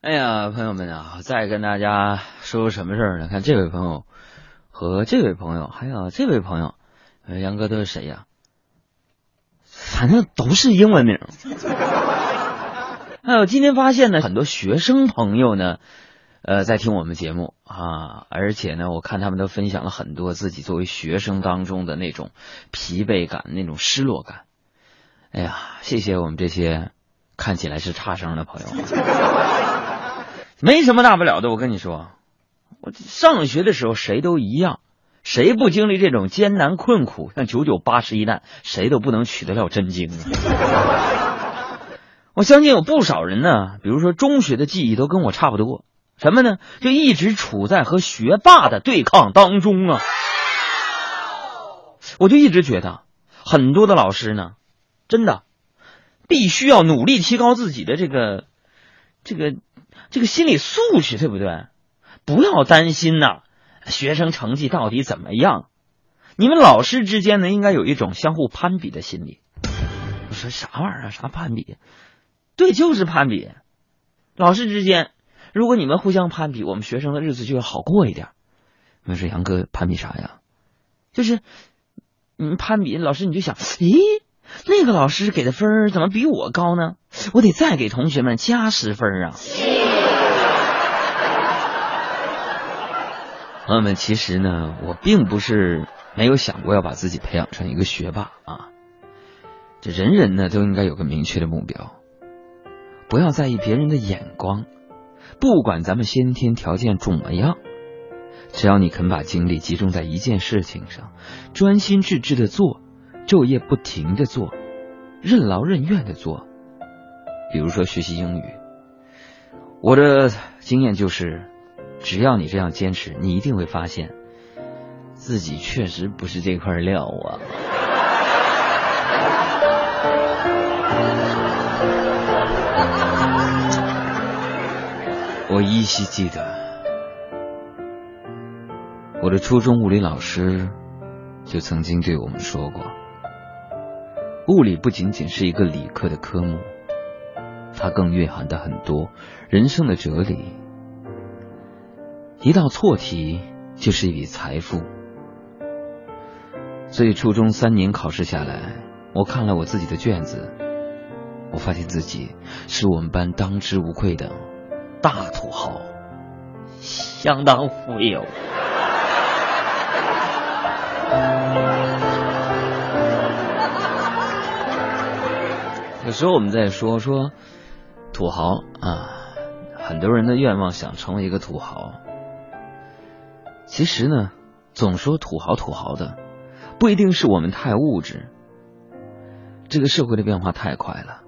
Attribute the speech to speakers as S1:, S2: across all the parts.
S1: 哎呀，朋友们啊，再跟大家说说什么事儿呢？看这位朋友和这位朋友，还有这位朋友，杨哥都是谁呀？反正都是英文名。还有今天发现呢，很多学生朋友呢，呃，在听我们节目啊，而且呢，我看他们都分享了很多自己作为学生当中的那种疲惫感、那种失落感。哎呀，谢谢我们这些看起来是差生的朋友。没什么大不了的，我跟你说，我上学的时候谁都一样，谁不经历这种艰难困苦，像九九八十一难，谁都不能取得了真经啊！我相信有不少人呢，比如说中学的记忆都跟我差不多，什么呢？就一直处在和学霸的对抗当中啊！我就一直觉得，很多的老师呢，真的必须要努力提高自己的这个这个。这个心理素质对不对？不要担心呐，学生成绩到底怎么样？你们老师之间呢，应该有一种相互攀比的心理。我说啥玩意儿？啥攀比？对，就是攀比。老师之间，如果你们互相攀比，我们学生的日子就要好过一点。我说杨哥，攀比啥呀？就是你们攀比，老师你就想，咦，那个老师给的分怎么比我高呢？我得再给同学们加十分啊！朋友们，其实呢，我并不是没有想过要把自己培养成一个学霸啊。这人人呢都应该有个明确的目标，不要在意别人的眼光，不管咱们先天条件怎么样，只要你肯把精力集中在一件事情上，专心致志的做，昼夜不停的做，任劳任怨的做。比如说学习英语，我的经验就是。只要你这样坚持，你一定会发现自己确实不是这块料啊！我依稀记得，我的初中物理老师就曾经对我们说过，物理不仅仅是一个理科的科目，它更蕴含的很多人生的哲理。一道错题就是一笔财富，所以初中三年考试下来，我看了我自己的卷子，我发现自己是我们班当之无愧的大土豪，相当富有。有时候我们在说说土豪啊，很多人的愿望想成为一个土豪。其实呢，总说土豪土豪的，不一定是我们太物质。这个社会的变化太快了。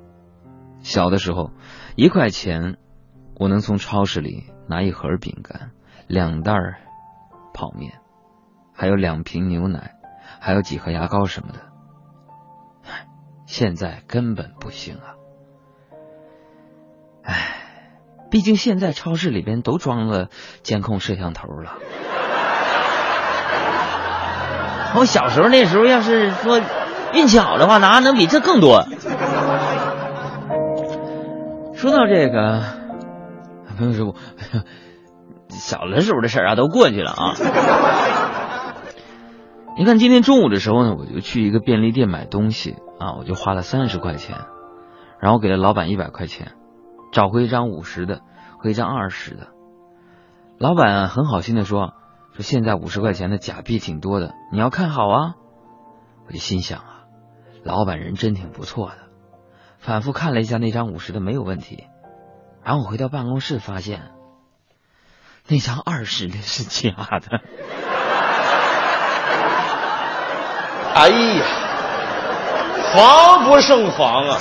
S1: 小的时候，一块钱，我能从超市里拿一盒饼干、两袋泡面，还有两瓶牛奶，还有几盒牙膏什么的。现在根本不行啊！唉，毕竟现在超市里边都装了监控摄像头了。我小时候那时候，要是说运气好的话，哪能比这更多？说到这个，朋友说，小的时候的事儿啊，都过去了啊。你看今天中午的时候呢，我就去一个便利店买东西啊，我就花了三十块钱，然后给了老板一百块钱，找回一张五十的和一张二十的。老板很好心的说。说现在五十块钱的假币挺多的，你要看好啊！我就心想啊，老板人真挺不错的。反复看了一下那张五十的没有问题，然后我回到办公室发现，那张二十的是假的。
S2: 哎呀，防不胜防啊！